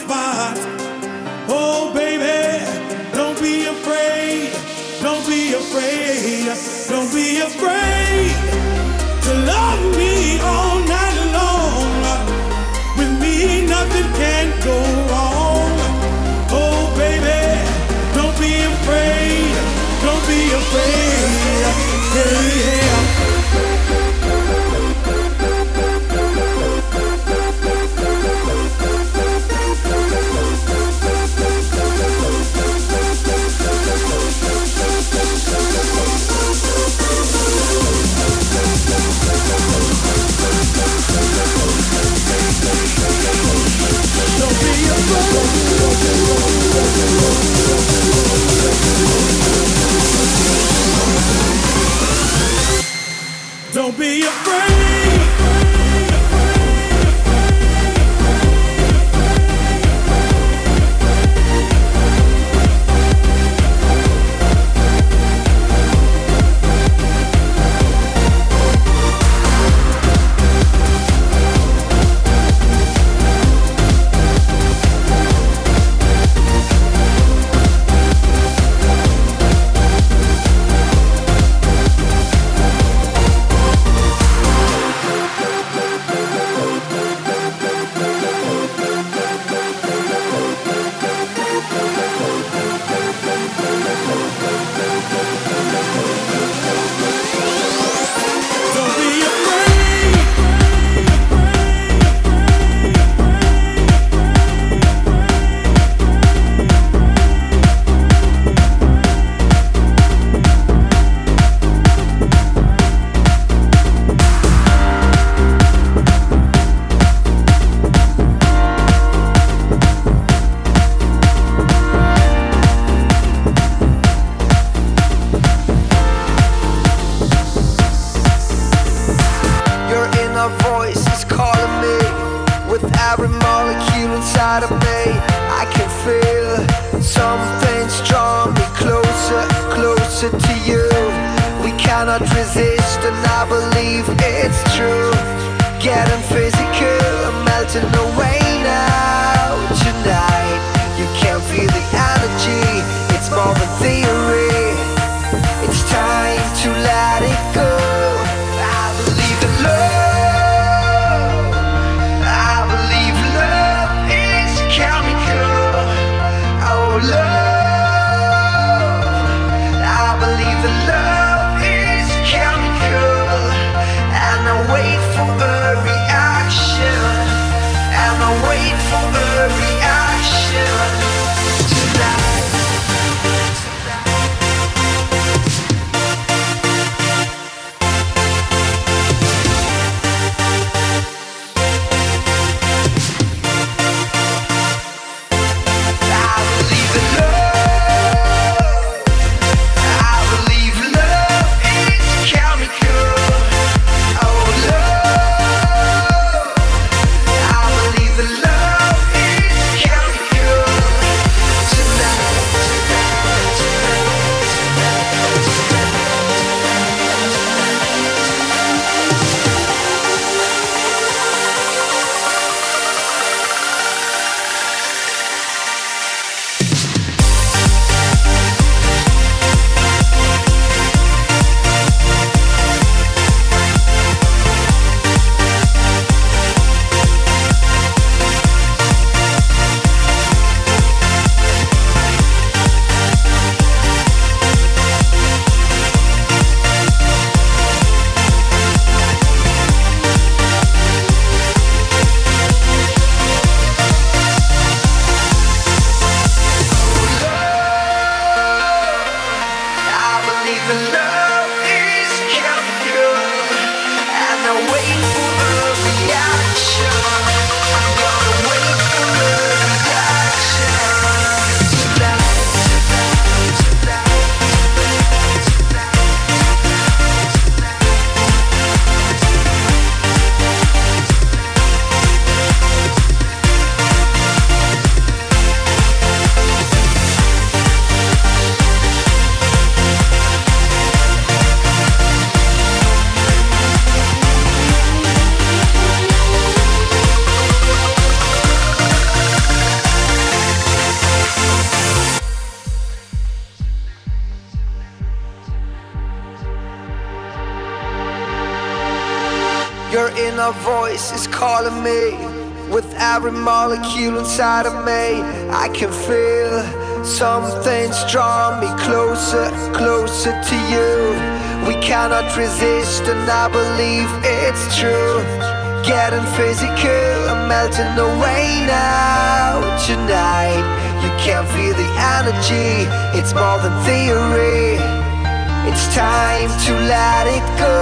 spot. Oh, baby, don't be afraid. Don't be afraid. Don't be afraid. Don't be afraid. believe it's true. Getting physical, I'm melting away now tonight. inside of me. I can feel something's drawing me closer, closer to you. We cannot resist, and I believe it's true. Getting physical, I'm melting away now. Tonight, you can feel the energy, it's more than theory. It's time to let it go.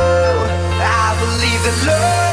I believe in love.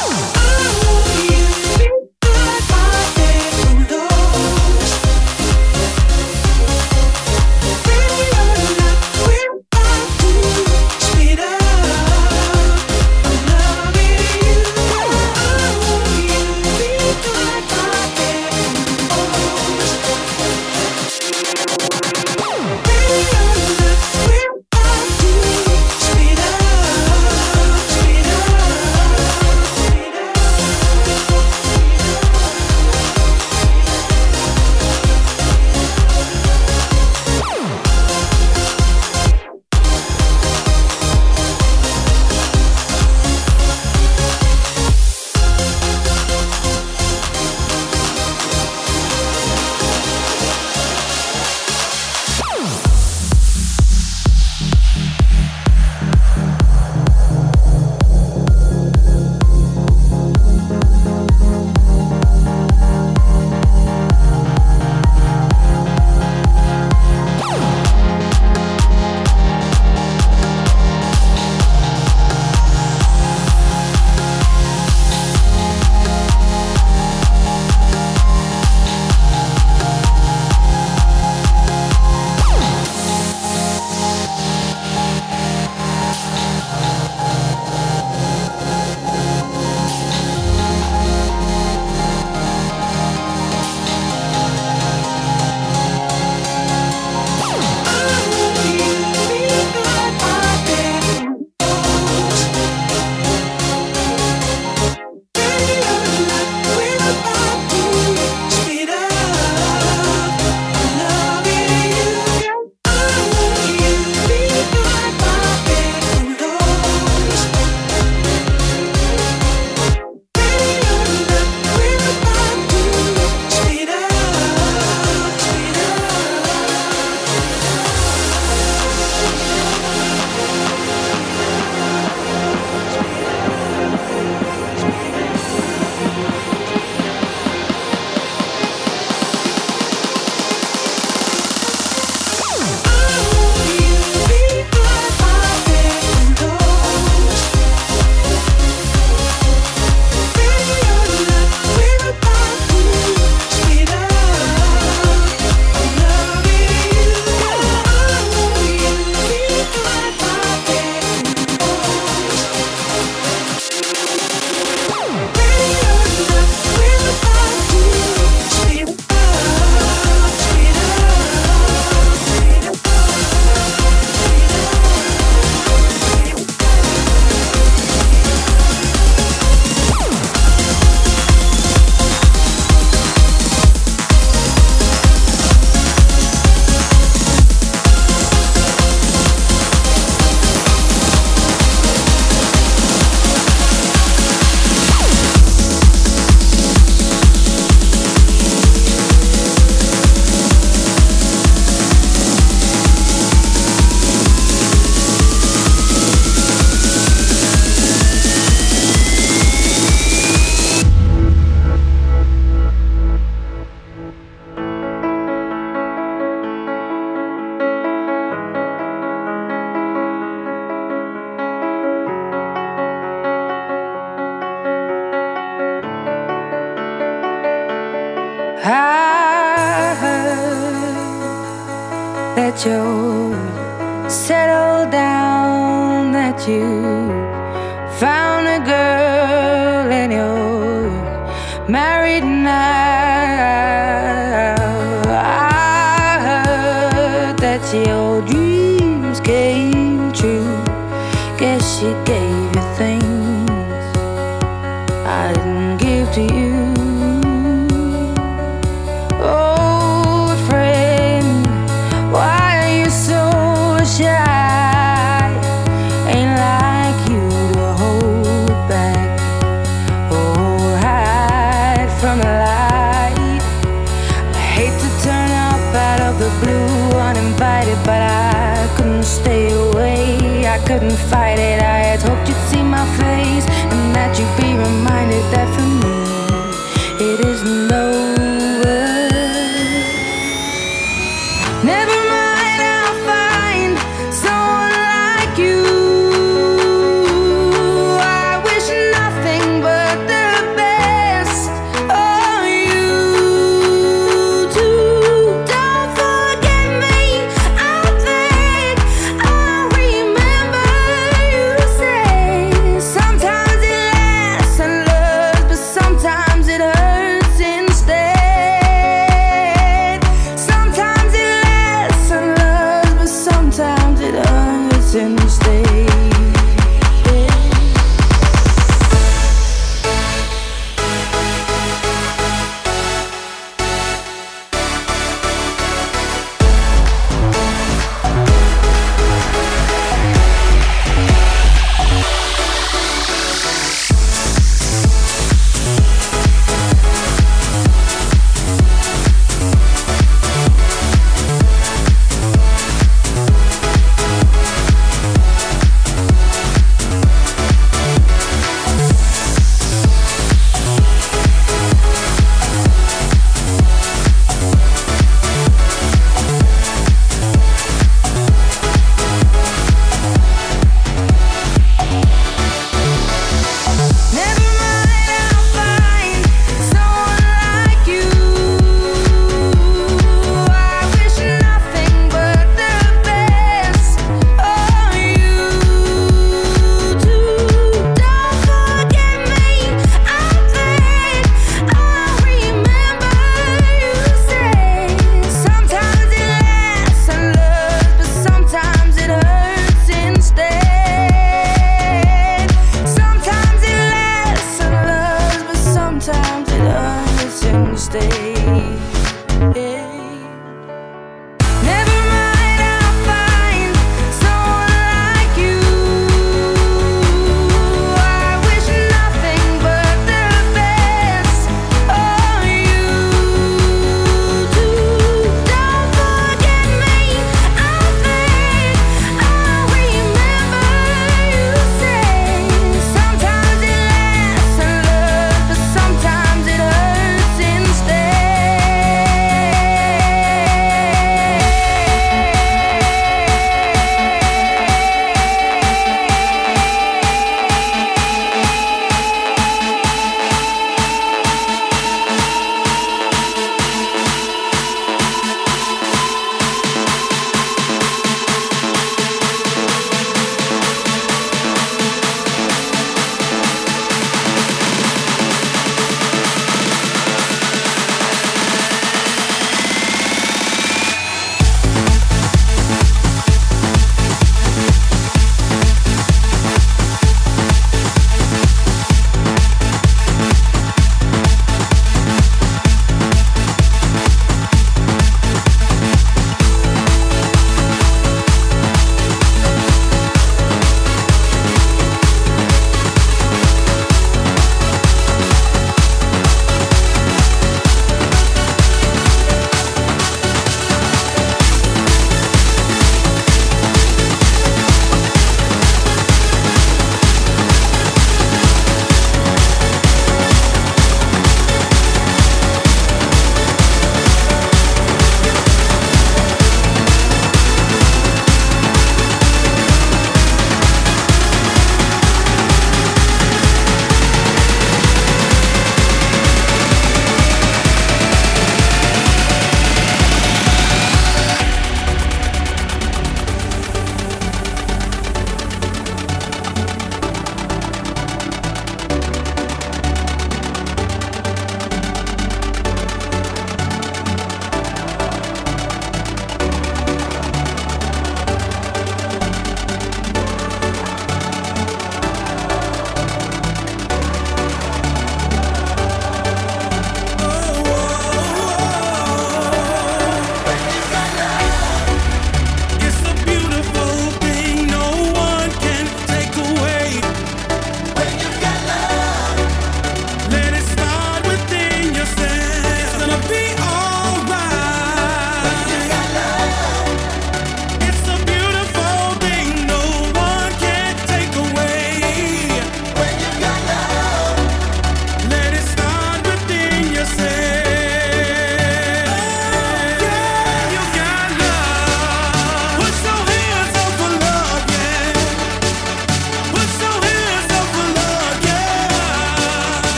Oh! 寄给。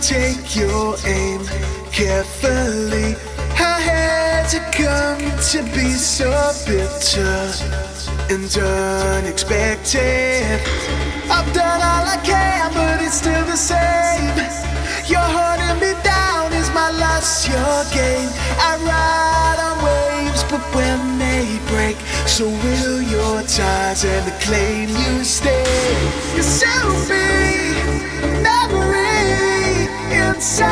Take your aim carefully. How has it come to be so bitter and unexpected? I've done all I can, but it's still the same. You're holding me down, is my loss your gain? I ride on waves, but when they break, so will your ties and the claim you stay. You sell me memory inside.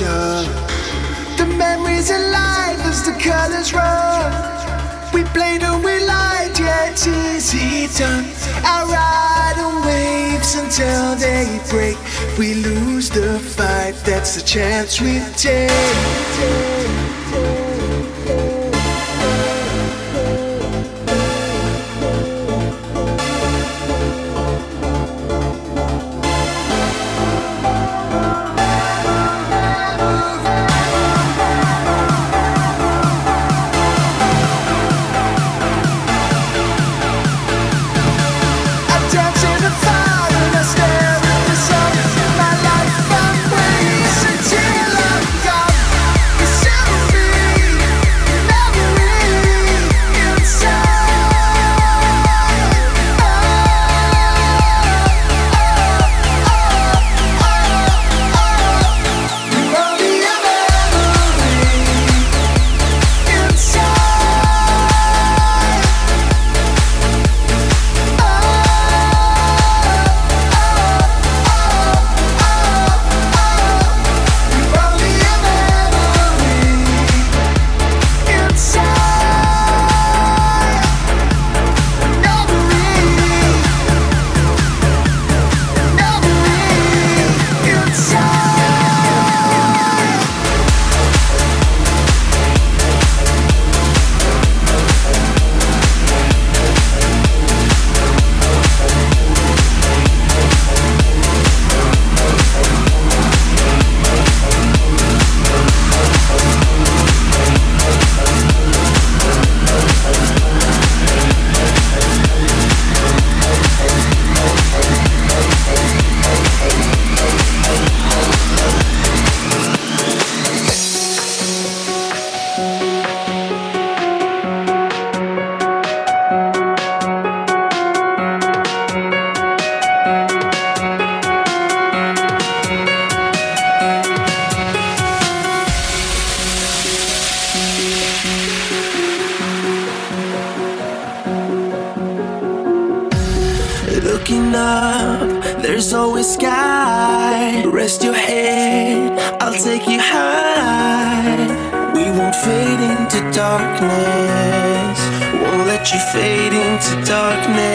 The memories alive as the colors run. We played and we lied, yeah, it's easy done. I ride on waves until they break. We lose the fight, that's the chance we take. Into darkness.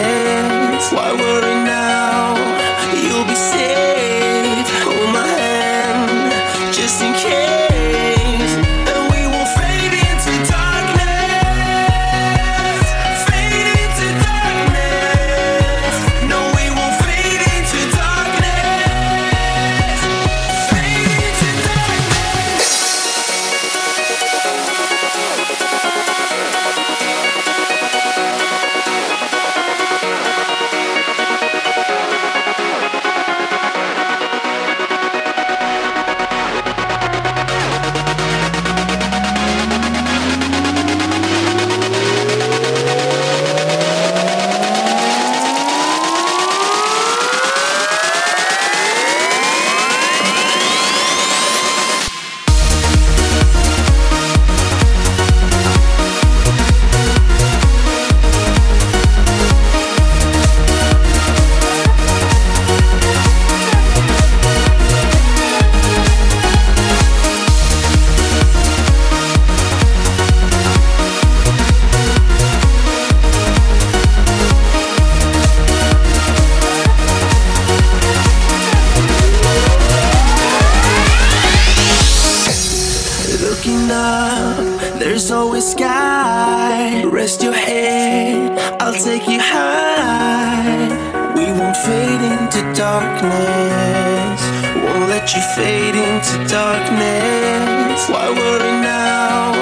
You fade into darkness. Why worry now?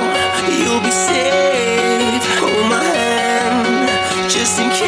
You'll be safe. Hold my hand, just in case.